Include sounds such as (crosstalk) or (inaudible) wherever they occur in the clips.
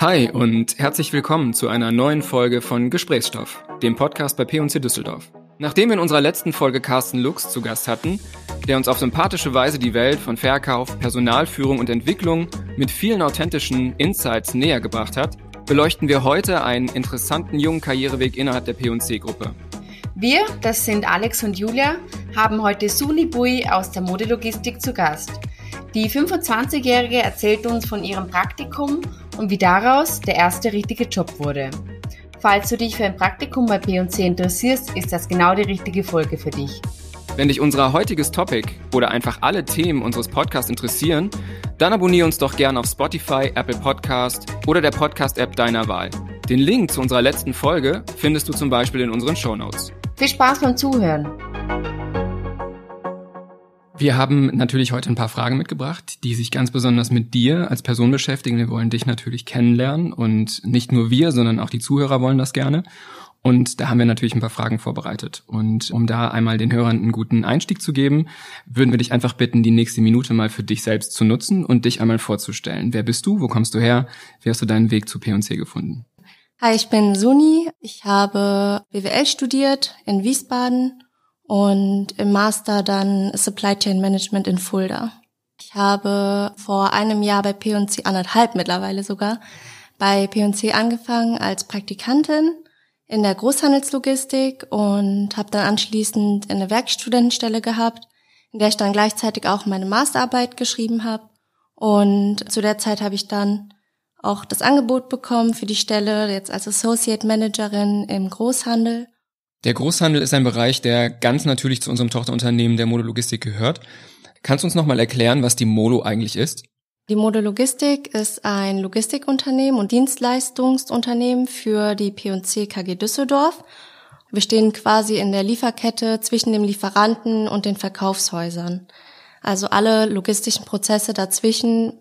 Hi und herzlich willkommen zu einer neuen Folge von Gesprächsstoff, dem Podcast bei P&C Düsseldorf. Nachdem wir in unserer letzten Folge Carsten Lux zu Gast hatten, der uns auf sympathische Weise die Welt von Verkauf, Personalführung und Entwicklung mit vielen authentischen Insights näher gebracht hat, beleuchten wir heute einen interessanten jungen Karriereweg innerhalb der P&C-Gruppe. Wir, das sind Alex und Julia, haben heute Suni Bui aus der Modelogistik zu Gast. Die 25-Jährige erzählt uns von ihrem Praktikum und wie daraus der erste richtige Job wurde. Falls du dich für ein Praktikum bei P&C interessierst, ist das genau die richtige Folge für dich. Wenn dich unser heutiges Topic oder einfach alle Themen unseres Podcasts interessieren, dann abonniere uns doch gerne auf Spotify, Apple Podcast oder der Podcast-App deiner Wahl. Den Link zu unserer letzten Folge findest du zum Beispiel in unseren Show Notes. Viel Spaß beim Zuhören! Wir haben natürlich heute ein paar Fragen mitgebracht, die sich ganz besonders mit dir als Person beschäftigen. Wir wollen dich natürlich kennenlernen und nicht nur wir, sondern auch die Zuhörer wollen das gerne. Und da haben wir natürlich ein paar Fragen vorbereitet. Und um da einmal den Hörern einen guten Einstieg zu geben, würden wir dich einfach bitten, die nächste Minute mal für dich selbst zu nutzen und dich einmal vorzustellen. Wer bist du? Wo kommst du her? Wie hast du deinen Weg zu P&C gefunden? Hi, ich bin Suni. Ich habe BWL studiert in Wiesbaden und im Master dann Supply Chain Management in Fulda. Ich habe vor einem Jahr bei P&C, anderthalb mittlerweile sogar, bei P&C angefangen als Praktikantin in der Großhandelslogistik und habe dann anschließend eine Werkstudentenstelle gehabt, in der ich dann gleichzeitig auch meine Masterarbeit geschrieben habe. Und zu der Zeit habe ich dann auch das Angebot bekommen für die Stelle jetzt als Associate Managerin im Großhandel der Großhandel ist ein Bereich, der ganz natürlich zu unserem Tochterunternehmen der Modologistik gehört. Kannst du uns nochmal erklären, was die Modo eigentlich ist? Die Modologistik ist ein Logistikunternehmen und Dienstleistungsunternehmen für die P&C KG Düsseldorf. Wir stehen quasi in der Lieferkette zwischen dem Lieferanten und den Verkaufshäusern. Also alle logistischen Prozesse dazwischen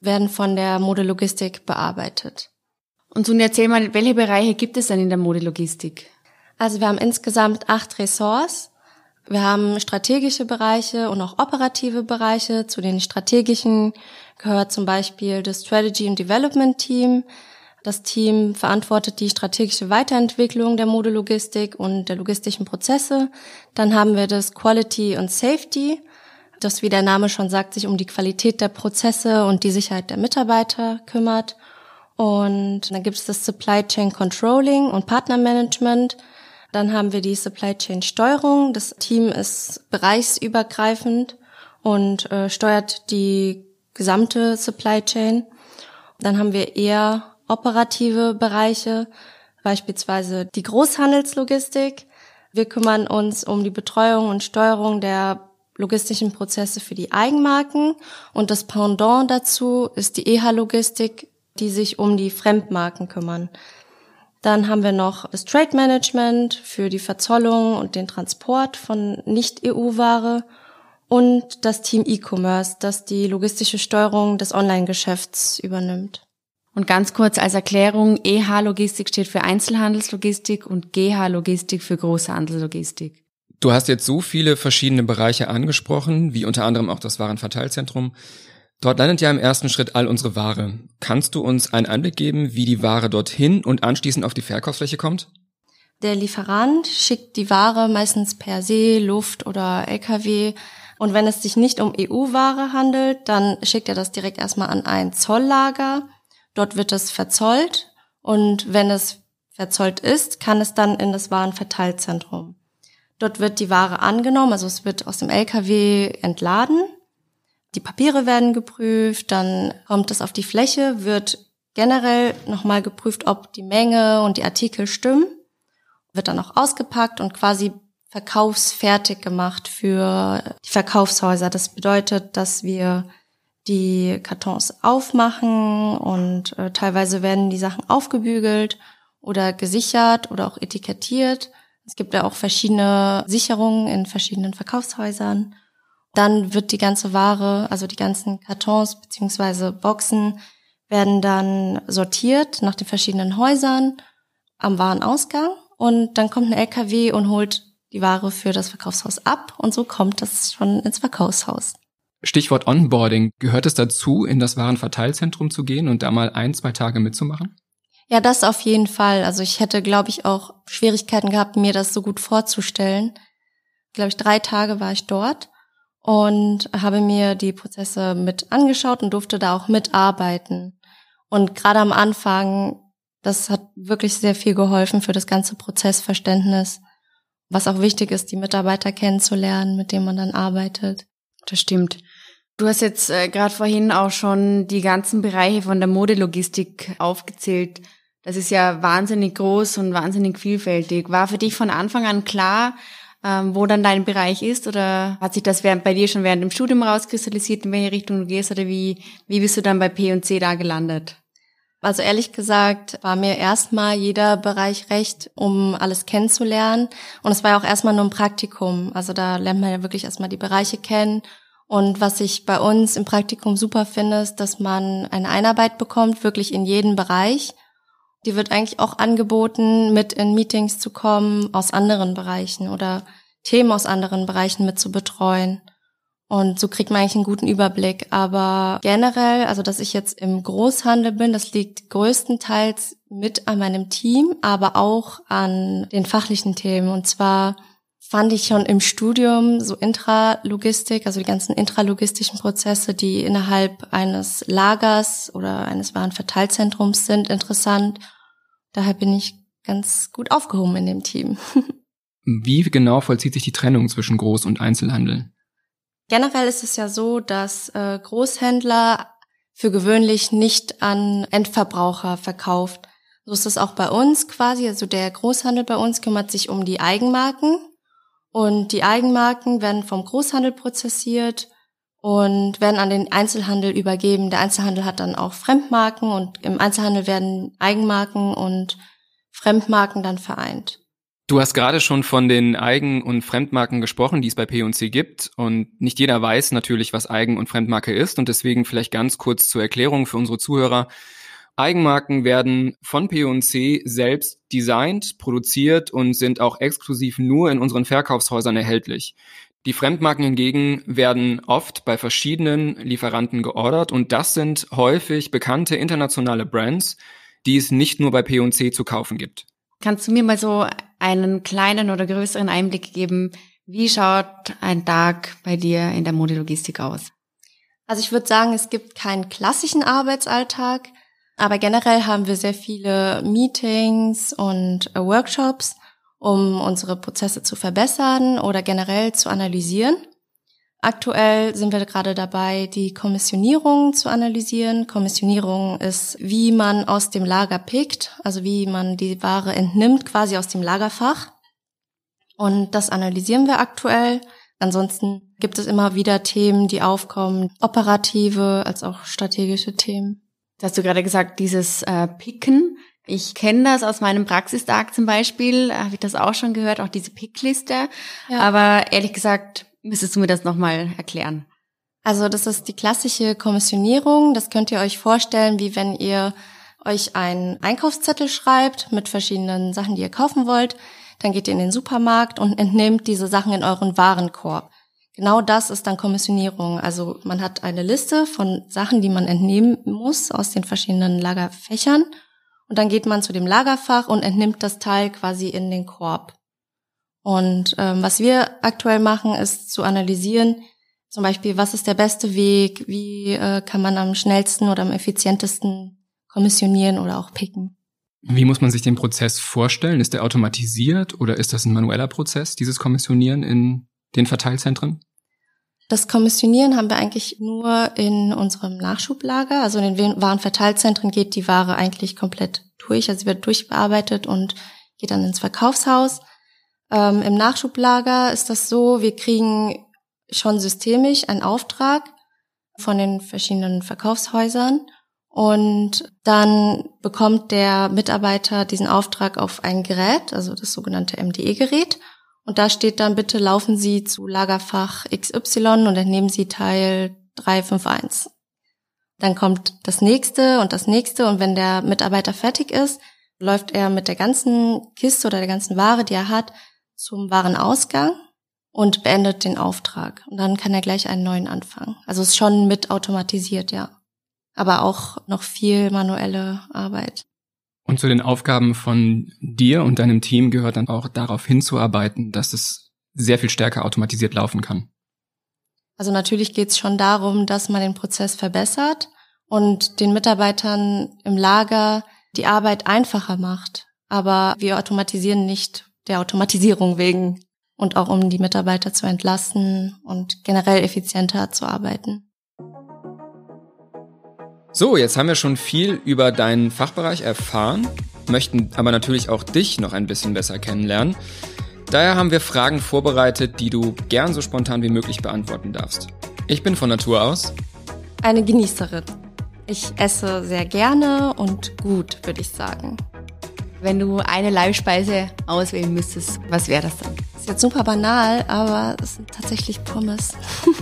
werden von der Modelogistik bearbeitet. Und so erzähl mal, welche Bereiche gibt es denn in der Modelogistik? Also wir haben insgesamt acht Ressorts. Wir haben strategische Bereiche und auch operative Bereiche. Zu den strategischen gehört zum Beispiel das Strategy and Development Team. Das Team verantwortet die strategische Weiterentwicklung der Modelogistik und der logistischen Prozesse. Dann haben wir das Quality und Safety, das, wie der Name schon sagt, sich um die Qualität der Prozesse und die Sicherheit der Mitarbeiter kümmert. Und dann gibt es das Supply Chain Controlling und Partnermanagement. Dann haben wir die Supply Chain Steuerung. Das Team ist bereichsübergreifend und äh, steuert die gesamte Supply Chain. Dann haben wir eher operative Bereiche, beispielsweise die Großhandelslogistik. Wir kümmern uns um die Betreuung und Steuerung der logistischen Prozesse für die Eigenmarken und das Pendant dazu ist die EH-Logistik, die sich um die Fremdmarken kümmern. Dann haben wir noch das Trade Management für die Verzollung und den Transport von Nicht-EU-Ware und das Team E-Commerce, das die logistische Steuerung des Online-Geschäfts übernimmt. Und ganz kurz als Erklärung, EH-Logistik steht für Einzelhandelslogistik und GH-Logistik für Großhandelslogistik. Du hast jetzt so viele verschiedene Bereiche angesprochen, wie unter anderem auch das Warenverteilzentrum. Dort landet ja im ersten Schritt all unsere Ware. Kannst du uns einen Einblick geben, wie die Ware dorthin und anschließend auf die Verkaufsfläche kommt? Der Lieferant schickt die Ware meistens per See, Luft oder LKW. Und wenn es sich nicht um EU-Ware handelt, dann schickt er das direkt erstmal an ein Zolllager. Dort wird es verzollt. Und wenn es verzollt ist, kann es dann in das Warenverteilzentrum. Dort wird die Ware angenommen, also es wird aus dem LKW entladen die Papiere werden geprüft, dann kommt es auf die Fläche, wird generell nochmal geprüft, ob die Menge und die Artikel stimmen, wird dann auch ausgepackt und quasi verkaufsfertig gemacht für die Verkaufshäuser. Das bedeutet, dass wir die Kartons aufmachen und äh, teilweise werden die Sachen aufgebügelt oder gesichert oder auch etikettiert. Es gibt ja auch verschiedene Sicherungen in verschiedenen Verkaufshäusern. Dann wird die ganze Ware, also die ganzen Kartons beziehungsweise Boxen, werden dann sortiert nach den verschiedenen Häusern am Warenausgang und dann kommt ein LKW und holt die Ware für das Verkaufshaus ab und so kommt das schon ins Verkaufshaus. Stichwort Onboarding. Gehört es dazu, in das Warenverteilzentrum zu gehen und da mal ein, zwei Tage mitzumachen? Ja, das auf jeden Fall. Also ich hätte, glaube ich, auch Schwierigkeiten gehabt, mir das so gut vorzustellen. Glaube ich, drei Tage war ich dort und habe mir die Prozesse mit angeschaut und durfte da auch mitarbeiten. Und gerade am Anfang, das hat wirklich sehr viel geholfen für das ganze Prozessverständnis, was auch wichtig ist, die Mitarbeiter kennenzulernen, mit denen man dann arbeitet. Das stimmt. Du hast jetzt äh, gerade vorhin auch schon die ganzen Bereiche von der Modelogistik aufgezählt. Das ist ja wahnsinnig groß und wahnsinnig vielfältig. War für dich von Anfang an klar, ähm, wo dann dein Bereich ist? Oder hat sich das während, bei dir schon während dem Studium rauskristallisiert, in welche Richtung du gehst? Oder wie, wie bist du dann bei P&C da gelandet? Also ehrlich gesagt war mir erstmal jeder Bereich recht, um alles kennenzulernen. Und es war ja auch erstmal nur ein Praktikum. Also da lernt man ja wirklich erstmal die Bereiche kennen und was ich bei uns im Praktikum super finde, ist, dass man eine Einarbeit bekommt, wirklich in jeden Bereich. Die wird eigentlich auch angeboten, mit in Meetings zu kommen aus anderen Bereichen oder Themen aus anderen Bereichen mit zu betreuen. Und so kriegt man eigentlich einen guten Überblick. Aber generell, also dass ich jetzt im Großhandel bin, das liegt größtenteils mit an meinem Team, aber auch an den fachlichen Themen. Und zwar fand ich schon im Studium so Intralogistik, also die ganzen intralogistischen Prozesse, die innerhalb eines Lagers oder eines Warenverteilzentrums sind, interessant. Daher bin ich ganz gut aufgehoben in dem Team. (laughs) Wie genau vollzieht sich die Trennung zwischen Groß- und Einzelhandel? Generell ist es ja so, dass äh, Großhändler für gewöhnlich nicht an Endverbraucher verkauft. So ist es auch bei uns quasi. Also der Großhandel bei uns kümmert sich um die Eigenmarken und die Eigenmarken werden vom Großhandel prozessiert und werden an den Einzelhandel übergeben. Der Einzelhandel hat dann auch Fremdmarken und im Einzelhandel werden Eigenmarken und Fremdmarken dann vereint. Du hast gerade schon von den Eigen- und Fremdmarken gesprochen, die es bei P&C gibt. Und nicht jeder weiß natürlich, was Eigen- und Fremdmarke ist. Und deswegen vielleicht ganz kurz zur Erklärung für unsere Zuhörer. Eigenmarken werden von P&C selbst designt, produziert und sind auch exklusiv nur in unseren Verkaufshäusern erhältlich. Die Fremdmarken hingegen werden oft bei verschiedenen Lieferanten geordert und das sind häufig bekannte internationale Brands, die es nicht nur bei P&C zu kaufen gibt. Kannst du mir mal so einen kleinen oder größeren Einblick geben, wie schaut ein Tag bei dir in der Modelogistik aus? Also ich würde sagen, es gibt keinen klassischen Arbeitsalltag, aber generell haben wir sehr viele Meetings und äh, Workshops, um unsere Prozesse zu verbessern oder generell zu analysieren. Aktuell sind wir gerade dabei, die Kommissionierung zu analysieren. Kommissionierung ist, wie man aus dem Lager pickt, also wie man die Ware entnimmt, quasi aus dem Lagerfach. Und das analysieren wir aktuell. Ansonsten gibt es immer wieder Themen, die aufkommen, operative als auch strategische Themen. Hast du gerade gesagt, dieses äh, Picken. Ich kenne das aus meinem Praxistag zum Beispiel, habe ich das auch schon gehört, auch diese Pickliste. Ja. Aber ehrlich gesagt, müsstest du mir das nochmal erklären. Also das ist die klassische Kommissionierung. Das könnt ihr euch vorstellen, wie wenn ihr euch einen Einkaufszettel schreibt mit verschiedenen Sachen, die ihr kaufen wollt. Dann geht ihr in den Supermarkt und entnehmt diese Sachen in euren Warenkorb. Genau das ist dann Kommissionierung. Also man hat eine Liste von Sachen, die man entnehmen muss aus den verschiedenen Lagerfächern. Und dann geht man zu dem Lagerfach und entnimmt das Teil quasi in den Korb. Und ähm, was wir aktuell machen, ist zu analysieren, zum Beispiel, was ist der beste Weg, wie äh, kann man am schnellsten oder am effizientesten kommissionieren oder auch picken. Wie muss man sich den Prozess vorstellen? Ist der automatisiert oder ist das ein manueller Prozess, dieses Kommissionieren in den Verteilzentren? Das Kommissionieren haben wir eigentlich nur in unserem Nachschublager. Also in den Warenverteilzentren geht die Ware eigentlich komplett durch. Also sie wird durchbearbeitet und geht dann ins Verkaufshaus. Ähm, Im Nachschublager ist das so, wir kriegen schon systemisch einen Auftrag von den verschiedenen Verkaufshäusern und dann bekommt der Mitarbeiter diesen Auftrag auf ein Gerät, also das sogenannte MDE-Gerät. Und da steht dann, bitte laufen Sie zu Lagerfach XY und entnehmen Sie Teil 351. Dann kommt das nächste und das nächste und wenn der Mitarbeiter fertig ist, läuft er mit der ganzen Kiste oder der ganzen Ware, die er hat, zum Warenausgang und beendet den Auftrag. Und dann kann er gleich einen neuen anfangen. Also ist schon mit automatisiert, ja. Aber auch noch viel manuelle Arbeit. Und zu den Aufgaben von dir und deinem Team gehört dann auch darauf hinzuarbeiten, dass es sehr viel stärker automatisiert laufen kann. Also natürlich geht es schon darum, dass man den Prozess verbessert und den Mitarbeitern im Lager die Arbeit einfacher macht. Aber wir automatisieren nicht der Automatisierung wegen und auch um die Mitarbeiter zu entlasten und generell effizienter zu arbeiten. So, jetzt haben wir schon viel über deinen Fachbereich erfahren, möchten aber natürlich auch dich noch ein bisschen besser kennenlernen. Daher haben wir Fragen vorbereitet, die du gern so spontan wie möglich beantworten darfst. Ich bin von Natur aus eine Genießerin. Ich esse sehr gerne und gut, würde ich sagen. Wenn du eine Leibspeise auswählen müsstest, was wäre das dann? Das ist jetzt super banal, aber es sind tatsächlich Pommes.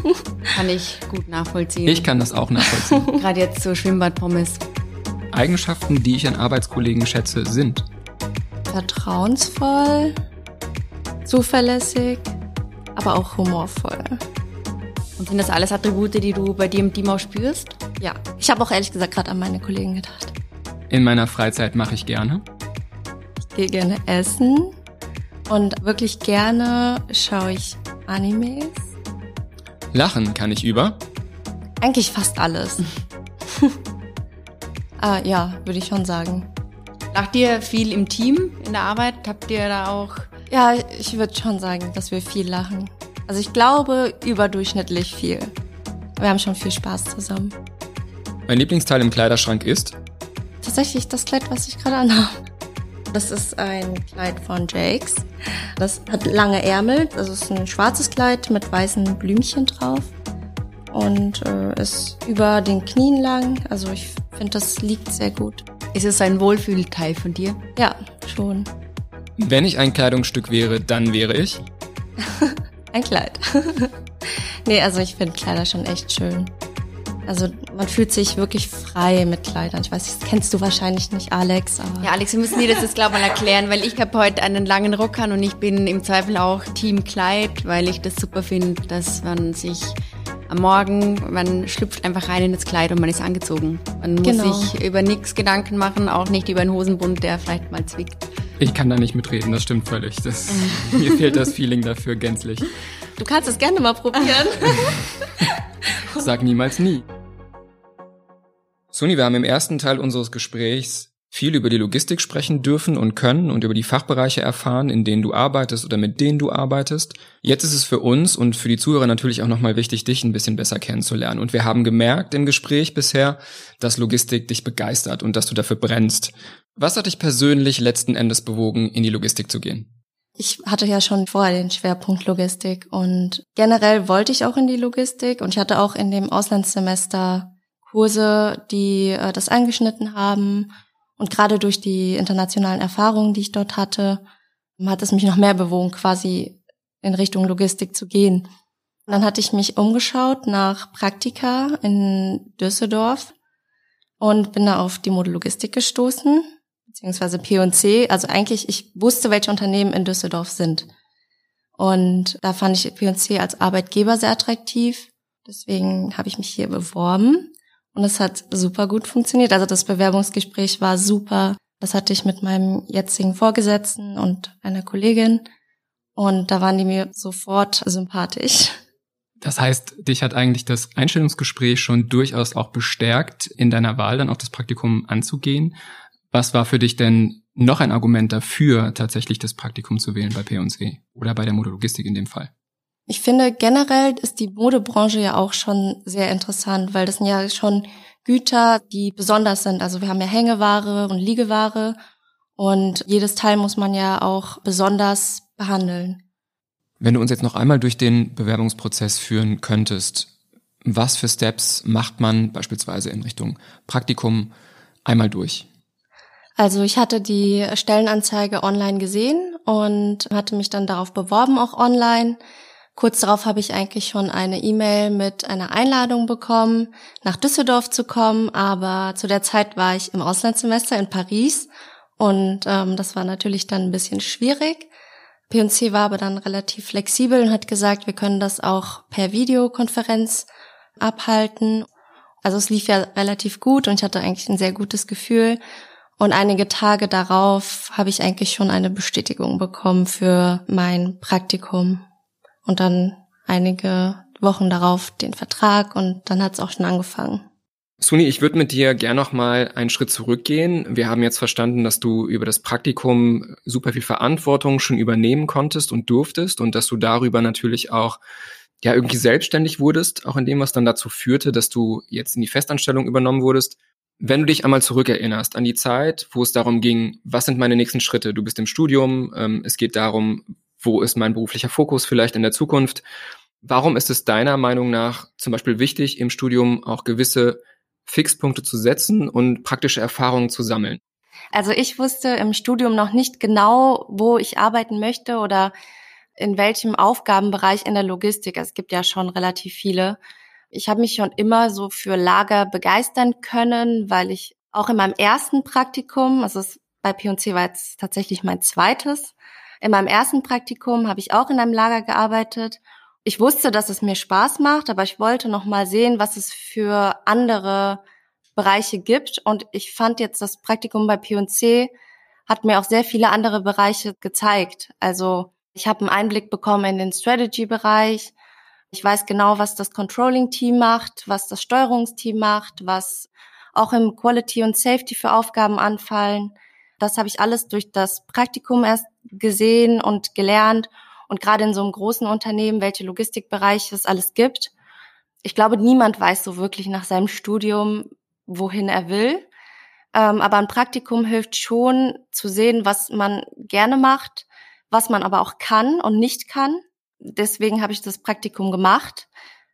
(laughs) kann ich gut nachvollziehen. Ich kann das auch nachvollziehen. (laughs) Gerade jetzt so Schwimmbadpommes. Eigenschaften, die ich an Arbeitskollegen schätze, sind vertrauensvoll, zuverlässig, aber auch humorvoll. Und sind das alles Attribute, die du bei dir im Team auch spürst? Ja. Ich habe auch ehrlich gesagt gerade an meine Kollegen gedacht. In meiner Freizeit mache ich gerne. Ich gehe gerne essen und wirklich gerne schaue ich Animes. Lachen kann ich über? Eigentlich fast alles. (laughs) ah, ja, würde ich schon sagen. Lacht ihr viel im Team in der Arbeit? Habt ihr da auch ja, ich würde schon sagen, dass wir viel lachen. Also ich glaube überdurchschnittlich viel. Wir haben schon viel Spaß zusammen. Mein Lieblingsteil im Kleiderschrank ist? Tatsächlich das Kleid, was ich gerade anhabe. Das ist ein Kleid von Jakes. Das hat lange Ärmel. Das ist ein schwarzes Kleid mit weißen Blümchen drauf. Und äh, ist über den Knien lang. Also ich finde, das liegt sehr gut. Ist es ein Wohlfühlteil von dir? Ja, schon. Wenn ich ein Kleidungsstück wäre, dann wäre ich? (laughs) ein Kleid. (laughs) nee, also ich finde Kleider schon echt schön. Also man fühlt sich wirklich frei mit Kleidern. Ich weiß, das kennst du wahrscheinlich nicht, Alex. Aber ja, Alex, wir müssen dir das jetzt glaube ich mal erklären, weil ich habe heute einen langen Rock an und ich bin im Zweifel auch Team Kleid, weil ich das super finde, dass man sich am Morgen, man schlüpft einfach rein in das Kleid und man ist angezogen. Man muss genau. sich über nichts Gedanken machen, auch nicht über einen Hosenbund, der vielleicht mal zwickt. Ich kann da nicht mitreden, das stimmt völlig. Das, mir fehlt das Feeling dafür gänzlich. Du kannst es gerne mal probieren. (laughs) Sag niemals nie. Suni, wir haben im ersten Teil unseres Gesprächs viel über die Logistik sprechen dürfen und können und über die Fachbereiche erfahren, in denen du arbeitest oder mit denen du arbeitest. Jetzt ist es für uns und für die Zuhörer natürlich auch nochmal wichtig, dich ein bisschen besser kennenzulernen. Und wir haben gemerkt im Gespräch bisher, dass Logistik dich begeistert und dass du dafür brennst. Was hat dich persönlich letzten Endes bewogen, in die Logistik zu gehen? Ich hatte ja schon vorher den Schwerpunkt Logistik und generell wollte ich auch in die Logistik und ich hatte auch in dem Auslandssemester Kurse, die äh, das angeschnitten haben und gerade durch die internationalen Erfahrungen, die ich dort hatte, hat es mich noch mehr bewogen, quasi in Richtung Logistik zu gehen. Und dann hatte ich mich umgeschaut nach Praktika in Düsseldorf und bin da auf die Modelogistik gestoßen, beziehungsweise P&C. Also eigentlich, ich wusste, welche Unternehmen in Düsseldorf sind. Und da fand ich P&C als Arbeitgeber sehr attraktiv. Deswegen habe ich mich hier beworben. Und es hat super gut funktioniert. Also das Bewerbungsgespräch war super. Das hatte ich mit meinem jetzigen Vorgesetzten und einer Kollegin. Und da waren die mir sofort sympathisch. Das heißt, dich hat eigentlich das Einstellungsgespräch schon durchaus auch bestärkt, in deiner Wahl dann auch das Praktikum anzugehen. Was war für dich denn noch ein Argument dafür, tatsächlich das Praktikum zu wählen bei P&C oder bei der Modelogistik in dem Fall? Ich finde generell ist die Modebranche ja auch schon sehr interessant, weil das sind ja schon Güter, die besonders sind. Also wir haben ja Hängeware und Liegeware und jedes Teil muss man ja auch besonders behandeln. Wenn du uns jetzt noch einmal durch den Bewerbungsprozess führen könntest, was für Steps macht man beispielsweise in Richtung Praktikum einmal durch? Also ich hatte die Stellenanzeige online gesehen und hatte mich dann darauf beworben, auch online. Kurz darauf habe ich eigentlich schon eine E-Mail mit einer Einladung bekommen, nach Düsseldorf zu kommen, aber zu der Zeit war ich im Auslandssemester in Paris und ähm, das war natürlich dann ein bisschen schwierig. P&C war aber dann relativ flexibel und hat gesagt, wir können das auch per Videokonferenz abhalten. Also es lief ja relativ gut und ich hatte eigentlich ein sehr gutes Gefühl. Und einige Tage darauf habe ich eigentlich schon eine Bestätigung bekommen für mein Praktikum. Und dann einige Wochen darauf den Vertrag und dann hat es auch schon angefangen. Suni, ich würde mit dir gern noch mal einen Schritt zurückgehen. Wir haben jetzt verstanden, dass du über das Praktikum super viel Verantwortung schon übernehmen konntest und durftest und dass du darüber natürlich auch ja irgendwie selbstständig wurdest, auch in dem, was dann dazu führte, dass du jetzt in die Festanstellung übernommen wurdest. Wenn du dich einmal zurückerinnerst an die Zeit, wo es darum ging, was sind meine nächsten Schritte? Du bist im Studium, ähm, es geht darum, wo ist mein beruflicher Fokus vielleicht in der Zukunft? Warum ist es deiner Meinung nach zum Beispiel wichtig, im Studium auch gewisse Fixpunkte zu setzen und praktische Erfahrungen zu sammeln? Also ich wusste im Studium noch nicht genau, wo ich arbeiten möchte oder in welchem Aufgabenbereich in der Logistik. Es gibt ja schon relativ viele. Ich habe mich schon immer so für Lager begeistern können, weil ich auch in meinem ersten Praktikum, also bei P&C war jetzt tatsächlich mein zweites, in meinem ersten Praktikum habe ich auch in einem Lager gearbeitet ich wusste, dass es mir Spaß macht, aber ich wollte noch mal sehen, was es für andere Bereiche gibt. Und ich fand jetzt das Praktikum bei P&C hat mir auch sehr viele andere Bereiche gezeigt. Also ich habe einen Einblick bekommen in den Strategy-Bereich. Ich weiß genau, was das Controlling-Team macht, was das Steuerungsteam macht, was auch im Quality und Safety für Aufgaben anfallen. Das habe ich alles durch das Praktikum erst gesehen und gelernt. Und gerade in so einem großen Unternehmen, welche Logistikbereiche es alles gibt. Ich glaube, niemand weiß so wirklich nach seinem Studium, wohin er will. Ähm, aber ein Praktikum hilft schon zu sehen, was man gerne macht, was man aber auch kann und nicht kann. Deswegen habe ich das Praktikum gemacht.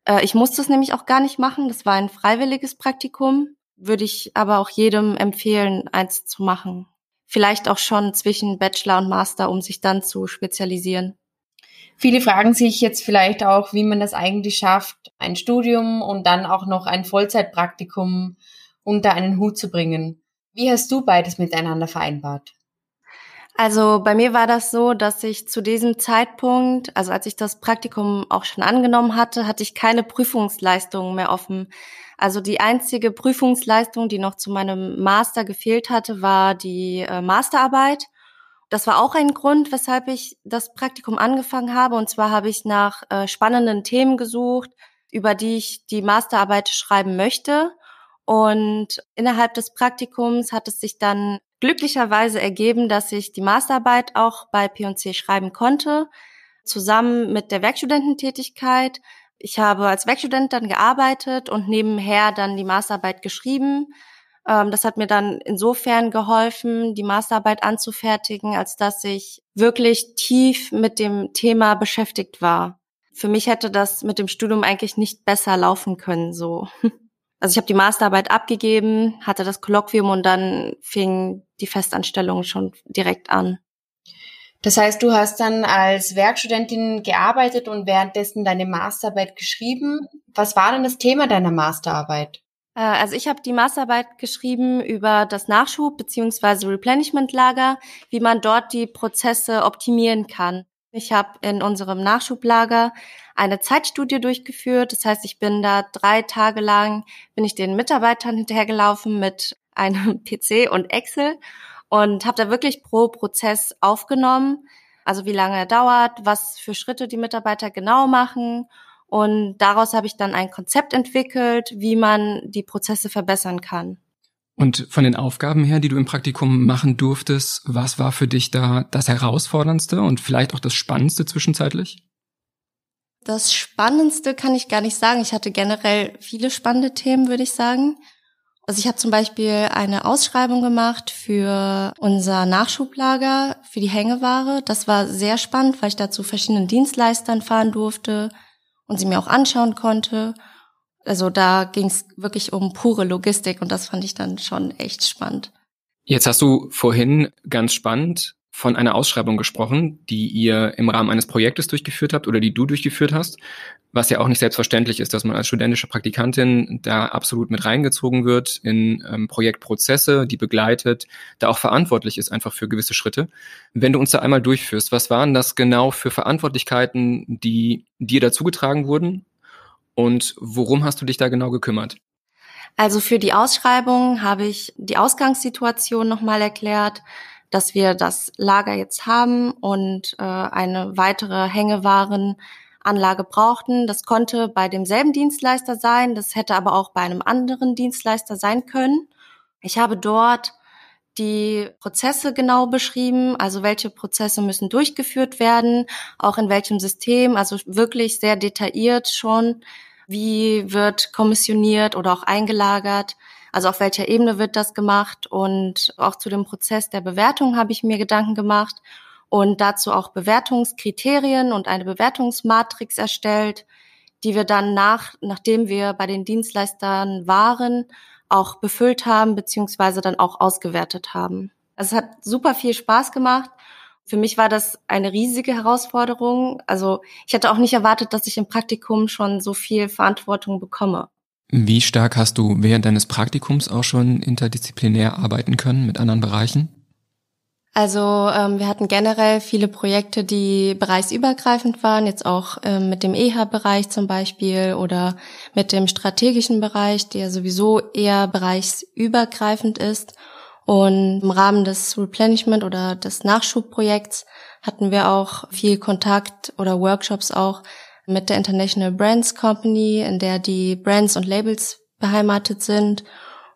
Äh, ich musste es nämlich auch gar nicht machen. Das war ein freiwilliges Praktikum. Würde ich aber auch jedem empfehlen, eins zu machen. Vielleicht auch schon zwischen Bachelor und Master, um sich dann zu spezialisieren. Viele fragen sich jetzt vielleicht auch, wie man das eigentlich schafft, ein Studium und dann auch noch ein Vollzeitpraktikum unter einen Hut zu bringen. Wie hast du beides miteinander vereinbart? Also bei mir war das so, dass ich zu diesem Zeitpunkt, also als ich das Praktikum auch schon angenommen hatte, hatte ich keine Prüfungsleistungen mehr offen. Also die einzige Prüfungsleistung, die noch zu meinem Master gefehlt hatte, war die äh, Masterarbeit. Das war auch ein Grund, weshalb ich das Praktikum angefangen habe. Und zwar habe ich nach äh, spannenden Themen gesucht, über die ich die Masterarbeit schreiben möchte. Und innerhalb des Praktikums hat es sich dann glücklicherweise ergeben, dass ich die Masterarbeit auch bei P&C schreiben konnte, zusammen mit der Werkstudententätigkeit. Ich habe als Werkstudent dann gearbeitet und nebenher dann die Masterarbeit geschrieben. Ähm, das hat mir dann insofern geholfen, die Masterarbeit anzufertigen, als dass ich wirklich tief mit dem Thema beschäftigt war. Für mich hätte das mit dem Studium eigentlich nicht besser laufen können, so. (laughs) Also ich habe die Masterarbeit abgegeben, hatte das Kolloquium und dann fing die Festanstellung schon direkt an. Das heißt, du hast dann als Werkstudentin gearbeitet und währenddessen deine Masterarbeit geschrieben. Was war denn das Thema deiner Masterarbeit? Äh, also ich habe die Masterarbeit geschrieben über das Nachschub- bzw. Replenishment-Lager, wie man dort die Prozesse optimieren kann. Ich habe in unserem Nachschublager eine Zeitstudie durchgeführt. Das heißt, ich bin da drei Tage lang, bin ich den Mitarbeitern hinterhergelaufen mit (laughs) einem PC und Excel und habe da wirklich pro Prozess aufgenommen, also wie lange er dauert, was für Schritte die Mitarbeiter genau machen und daraus habe ich dann ein Konzept entwickelt, wie man die Prozesse verbessern kann. Und von den Aufgaben her, die du im Praktikum machen durftest, was war für dich da das Herausforderndste und vielleicht auch das Spannendste zwischenzeitlich? Das Spannendste kann ich gar nicht sagen. Ich hatte generell viele spannende Themen, würde ich sagen. Also ich habe zum Beispiel eine Ausschreibung gemacht für unser Nachschublager, für die Hängeware. Das war sehr spannend, weil ich da zu verschiedenen Dienstleistern fahren durfte und sie mir auch anschauen konnte. Also da ging es wirklich um pure Logistik und das fand ich dann schon echt spannend. Jetzt hast du vorhin ganz spannend von einer Ausschreibung gesprochen, die ihr im Rahmen eines Projektes durchgeführt habt oder die du durchgeführt hast, was ja auch nicht selbstverständlich ist, dass man als studentische Praktikantin da absolut mit reingezogen wird in ähm, Projektprozesse, die begleitet, da auch verantwortlich ist einfach für gewisse Schritte. Wenn du uns da einmal durchführst, was waren das genau für Verantwortlichkeiten, die dir dazugetragen wurden und worum hast du dich da genau gekümmert? Also für die Ausschreibung habe ich die Ausgangssituation nochmal erklärt, dass wir das Lager jetzt haben und äh, eine weitere Hängewarenanlage brauchten. Das konnte bei demselben Dienstleister sein, das hätte aber auch bei einem anderen Dienstleister sein können. Ich habe dort die Prozesse genau beschrieben, also welche Prozesse müssen durchgeführt werden, auch in welchem System, also wirklich sehr detailliert schon, wie wird kommissioniert oder auch eingelagert, also auf welcher Ebene wird das gemacht und auch zu dem Prozess der Bewertung habe ich mir Gedanken gemacht und dazu auch Bewertungskriterien und eine Bewertungsmatrix erstellt, die wir dann nach, nachdem wir bei den Dienstleistern waren, auch befüllt haben, beziehungsweise dann auch ausgewertet haben. Also es hat super viel Spaß gemacht. Für mich war das eine riesige Herausforderung. Also ich hatte auch nicht erwartet, dass ich im Praktikum schon so viel Verantwortung bekomme. Wie stark hast du während deines Praktikums auch schon interdisziplinär arbeiten können mit anderen Bereichen? Also ähm, wir hatten generell viele Projekte, die bereichsübergreifend waren, jetzt auch ähm, mit dem EHA-Bereich zum Beispiel oder mit dem strategischen Bereich, der sowieso eher bereichsübergreifend ist. Und im Rahmen des Replenishment oder des Nachschubprojekts hatten wir auch viel Kontakt oder Workshops auch mit der International Brands Company, in der die Brands und Labels beheimatet sind.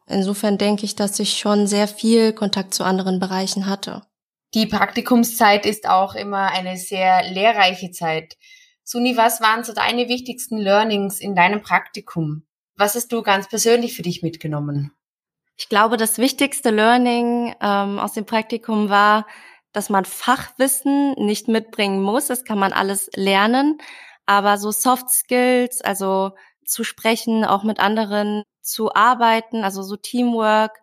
Insofern denke ich, dass ich schon sehr viel Kontakt zu anderen Bereichen hatte. Die Praktikumszeit ist auch immer eine sehr lehrreiche Zeit. Suni, was waren so deine wichtigsten Learnings in deinem Praktikum? Was hast du ganz persönlich für dich mitgenommen? Ich glaube, das wichtigste Learning ähm, aus dem Praktikum war, dass man Fachwissen nicht mitbringen muss. Das kann man alles lernen. Aber so Soft Skills, also zu sprechen, auch mit anderen zu arbeiten, also so Teamwork,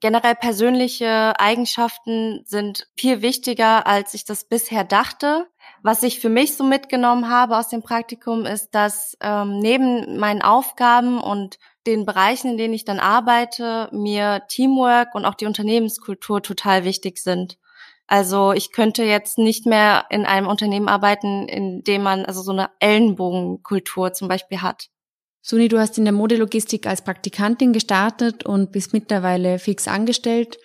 generell persönliche Eigenschaften sind viel wichtiger, als ich das bisher dachte. Was ich für mich so mitgenommen habe aus dem Praktikum ist, dass ähm, neben meinen Aufgaben und den Bereichen, in denen ich dann arbeite, mir Teamwork und auch die Unternehmenskultur total wichtig sind. Also ich könnte jetzt nicht mehr in einem Unternehmen arbeiten, in dem man also so eine Ellenbogenkultur zum Beispiel hat. Suni, du hast in der Modelogistik als Praktikantin gestartet und bist mittlerweile fix angestellt.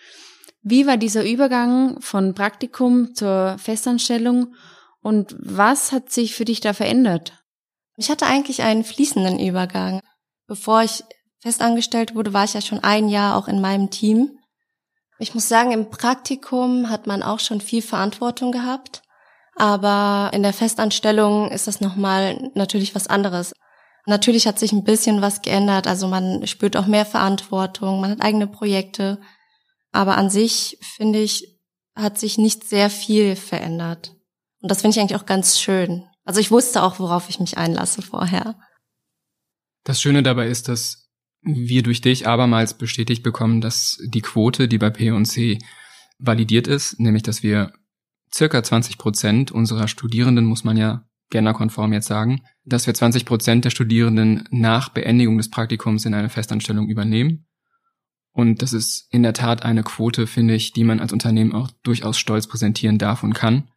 Wie war dieser Übergang von Praktikum zur Festanstellung und was hat sich für dich da verändert? Ich hatte eigentlich einen fließenden Übergang. Bevor ich festangestellt wurde, war ich ja schon ein Jahr auch in meinem Team. Ich muss sagen, im Praktikum hat man auch schon viel Verantwortung gehabt, aber in der Festanstellung ist das nochmal natürlich was anderes. Natürlich hat sich ein bisschen was geändert, also man spürt auch mehr Verantwortung, man hat eigene Projekte, aber an sich finde ich, hat sich nicht sehr viel verändert. Und das finde ich eigentlich auch ganz schön. Also ich wusste auch, worauf ich mich einlasse vorher. Das Schöne dabei ist, dass wir durch dich abermals bestätigt bekommen, dass die Quote, die bei P&C validiert ist, nämlich dass wir circa 20 Prozent unserer Studierenden, muss man ja genderkonform jetzt sagen, dass wir 20 Prozent der Studierenden nach Beendigung des Praktikums in eine Festanstellung übernehmen. Und das ist in der Tat eine Quote, finde ich, die man als Unternehmen auch durchaus stolz präsentieren darf und kann,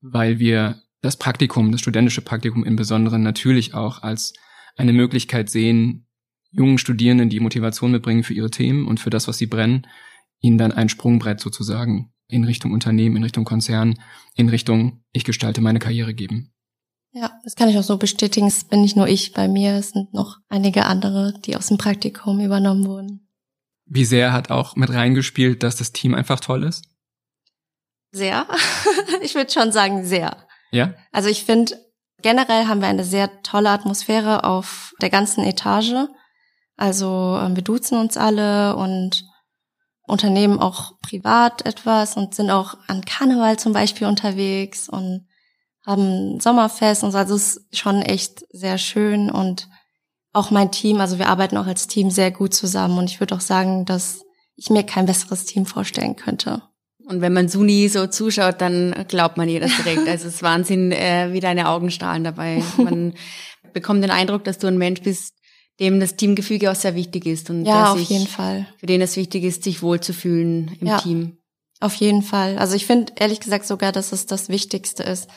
weil wir das Praktikum, das studentische Praktikum im Besonderen natürlich auch als eine Möglichkeit sehen, jungen Studierenden, die Motivation mitbringen für ihre Themen und für das, was sie brennen, ihnen dann ein Sprungbrett sozusagen in Richtung Unternehmen, in Richtung Konzern, in Richtung ich gestalte meine Karriere geben. Ja, das kann ich auch so bestätigen. Es bin nicht nur ich bei mir, es sind noch einige andere, die aus dem Praktikum übernommen wurden. Wie sehr hat auch mit reingespielt, dass das Team einfach toll ist? Sehr. (laughs) ich würde schon sagen, sehr. Ja. Also ich finde, generell haben wir eine sehr tolle Atmosphäre auf der ganzen Etage. Also ähm, wir duzen uns alle und unternehmen auch privat etwas und sind auch an Karneval zum Beispiel unterwegs und haben Sommerfest und so. Also es ist schon echt sehr schön und auch mein Team, also wir arbeiten auch als Team sehr gut zusammen und ich würde auch sagen, dass ich mir kein besseres Team vorstellen könnte. Und wenn man Suni so zuschaut, dann glaubt man ihr das (laughs) direkt. Also es ist Wahnsinn, äh, wie deine Augen strahlen dabei. Man (laughs) bekommt den Eindruck, dass du ein Mensch bist, dem das Teamgefüge auch sehr wichtig ist und ja, auf sich, jeden Fall. für den es wichtig ist, sich wohlzufühlen im Ja. Team. Auf jeden Fall. Also ich finde ehrlich gesagt sogar, dass es das Wichtigste ist.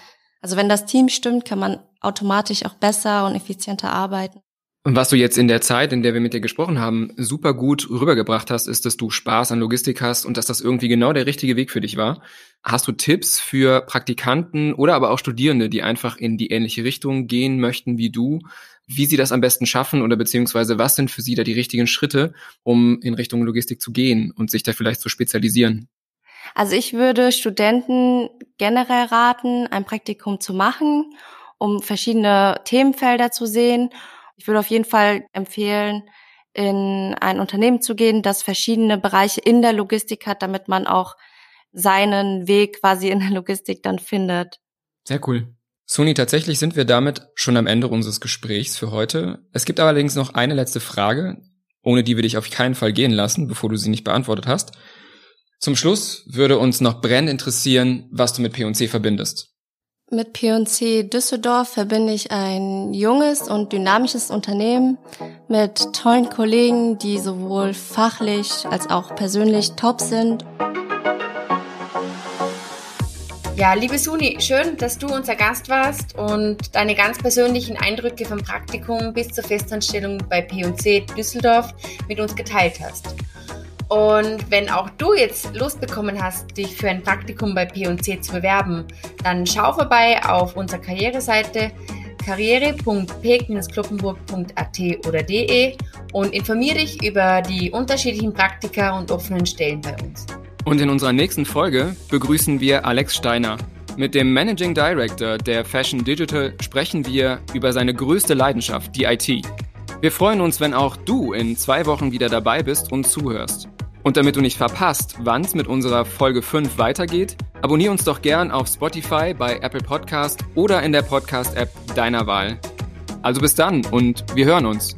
Also wenn das Team stimmt, kann man automatisch auch besser und effizienter arbeiten. Und was du jetzt in der Zeit, in der wir mit dir gesprochen haben, super gut rübergebracht hast, ist, dass du Spaß an Logistik hast und dass das irgendwie genau der richtige Weg für dich war. Hast du Tipps für Praktikanten oder aber auch Studierende, die einfach in die ähnliche Richtung gehen möchten wie du, wie sie das am besten schaffen oder beziehungsweise was sind für sie da die richtigen Schritte, um in Richtung Logistik zu gehen und sich da vielleicht zu spezialisieren? Also ich würde Studenten generell raten, ein Praktikum zu machen, um verschiedene Themenfelder zu sehen. Ich würde auf jeden Fall empfehlen, in ein Unternehmen zu gehen, das verschiedene Bereiche in der Logistik hat, damit man auch seinen Weg quasi in der Logistik dann findet. Sehr cool. Suni, tatsächlich sind wir damit schon am Ende unseres Gesprächs für heute. Es gibt allerdings noch eine letzte Frage, ohne die wir dich auf keinen Fall gehen lassen, bevor du sie nicht beantwortet hast. Zum Schluss würde uns noch brennend interessieren, was du mit P&C verbindest. Mit P&C Düsseldorf verbinde ich ein junges und dynamisches Unternehmen mit tollen Kollegen, die sowohl fachlich als auch persönlich top sind. Ja, liebe Suni, schön, dass du unser Gast warst und deine ganz persönlichen Eindrücke vom Praktikum bis zur Festanstellung bei P&C Düsseldorf mit uns geteilt hast. Und wenn auch du jetzt Lust bekommen hast, dich für ein Praktikum bei P&C zu bewerben, dann schau vorbei auf unserer Karriereseite karriere.peg-kloppenburg.at oder de und informiere dich über die unterschiedlichen Praktika und offenen Stellen bei uns. Und in unserer nächsten Folge begrüßen wir Alex Steiner. Mit dem Managing Director der Fashion Digital sprechen wir über seine größte Leidenschaft, die IT. Wir freuen uns, wenn auch du in zwei Wochen wieder dabei bist und zuhörst. Und damit du nicht verpasst, wann es mit unserer Folge 5 weitergeht, abonnier uns doch gern auf Spotify, bei Apple Podcast oder in der Podcast-App deiner Wahl. Also bis dann und wir hören uns.